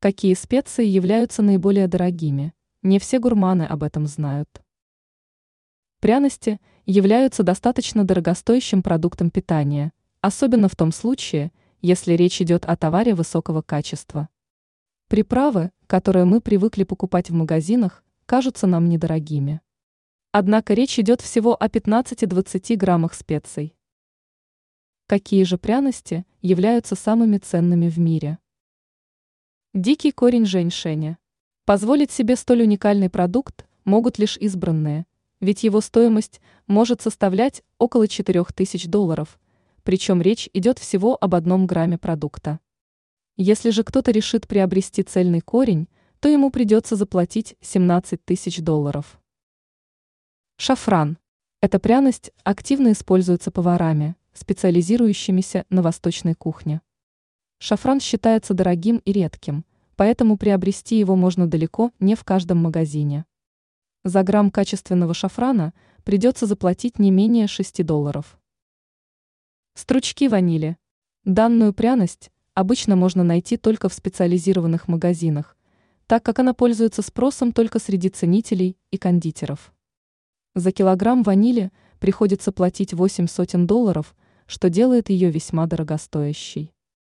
Какие специи являются наиболее дорогими? Не все гурманы об этом знают. Пряности являются достаточно дорогостоящим продуктом питания, особенно в том случае, если речь идет о товаре высокого качества. Приправы, которые мы привыкли покупать в магазинах, кажутся нам недорогими. Однако речь идет всего о 15-20 граммах специй. Какие же пряности являются самыми ценными в мире? Дикий корень женьшеня. Позволить себе столь уникальный продукт могут лишь избранные, ведь его стоимость может составлять около 4000 долларов, причем речь идет всего об одном грамме продукта. Если же кто-то решит приобрести цельный корень, то ему придется заплатить 17 тысяч долларов. Шафран. Эта пряность активно используется поварами, специализирующимися на восточной кухне. Шафран считается дорогим и редким, поэтому приобрести его можно далеко не в каждом магазине. За грамм качественного шафрана придется заплатить не менее 6 долларов. Стручки ванили. Данную пряность обычно можно найти только в специализированных магазинах, так как она пользуется спросом только среди ценителей и кондитеров. За килограмм ванили приходится платить 8 сотен долларов, что делает ее весьма дорогостоящей.